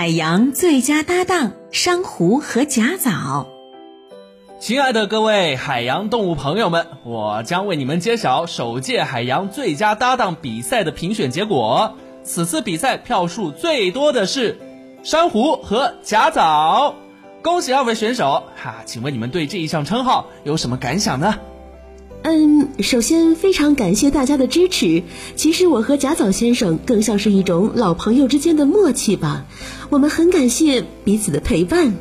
海洋最佳搭档珊瑚和甲藻。亲爱的各位海洋动物朋友们，我将为你们揭晓首届海洋最佳搭档比赛的评选结果。此次比赛票数最多的是珊瑚和甲藻，恭喜二位选手！哈，请问你们对这一项称号有什么感想呢？嗯，首先非常感谢大家的支持。其实我和贾早先生更像是一种老朋友之间的默契吧，我们很感谢彼此的陪伴。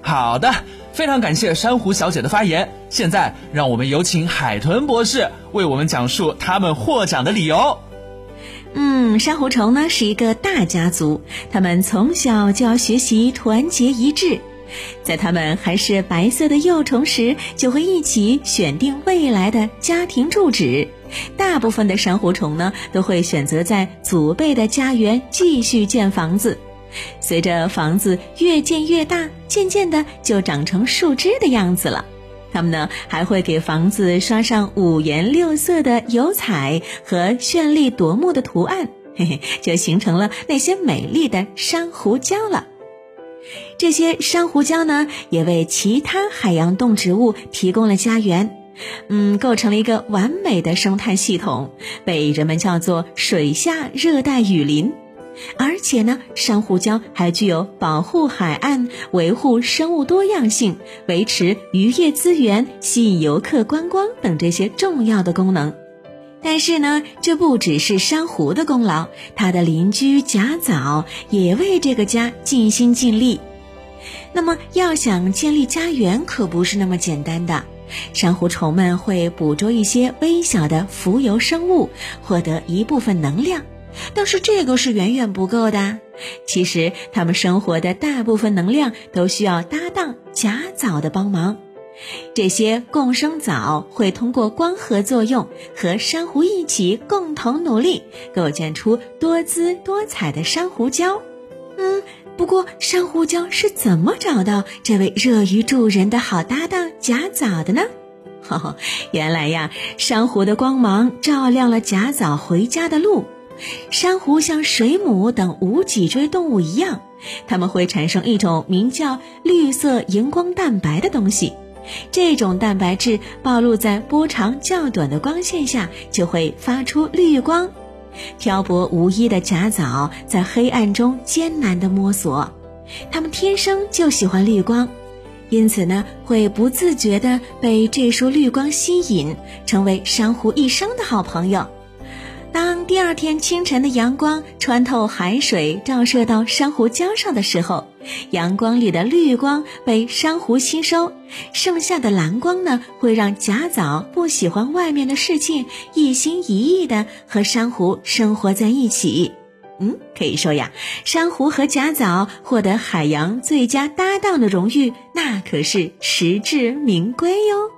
好的，非常感谢珊瑚小姐的发言。现在让我们有请海豚博士为我们讲述他们获奖的理由。嗯，珊瑚虫呢是一个大家族，他们从小就要学习团结一致。在它们还是白色的幼虫时，就会一起选定未来的家庭住址。大部分的珊瑚虫呢，都会选择在祖辈的家园继续建房子。随着房子越建越大，渐渐的就长成树枝的样子了。它们呢，还会给房子刷上五颜六色的油彩和绚丽夺目的图案，嘿嘿，就形成了那些美丽的珊瑚礁了。这些珊瑚礁呢，也为其他海洋动植物提供了家园，嗯，构成了一个完美的生态系统，被人们叫做水下热带雨林。而且呢，珊瑚礁还具有保护海岸、维护生物多样性、维持渔业资源、吸引游客观光等这些重要的功能。但是呢，这不只是珊瑚的功劳，它的邻居甲藻也为这个家尽心尽力。那么，要想建立家园，可不是那么简单的。珊瑚虫们会捕捉一些微小的浮游生物，获得一部分能量，但是这个是远远不够的。其实，它们生活的大部分能量都需要搭档甲藻的帮忙。这些共生藻会通过光合作用和珊瑚一起共同努力，构建出多姿多彩的珊瑚礁。嗯，不过珊瑚礁是怎么找到这位乐于助人的好搭档甲藻的呢？哈，原来呀，珊瑚的光芒照亮了甲藻回家的路。珊瑚像水母等无脊椎动物一样，它们会产生一种名叫绿色荧光蛋白的东西。这种蛋白质暴露在波长较短的光线下，就会发出绿光。漂泊无依的甲藻在黑暗中艰难地摸索，它们天生就喜欢绿光，因此呢，会不自觉地被这束绿光吸引，成为珊瑚一生的好朋友。当第二天清晨的阳光穿透海水，照射到珊瑚礁上的时候，阳光里的绿光被珊瑚吸收，剩下的蓝光呢，会让甲藻不喜欢外面的世界，一心一意的和珊瑚生活在一起。嗯，可以说呀，珊瑚和甲藻获得海洋最佳搭档的荣誉，那可是实至名归哟。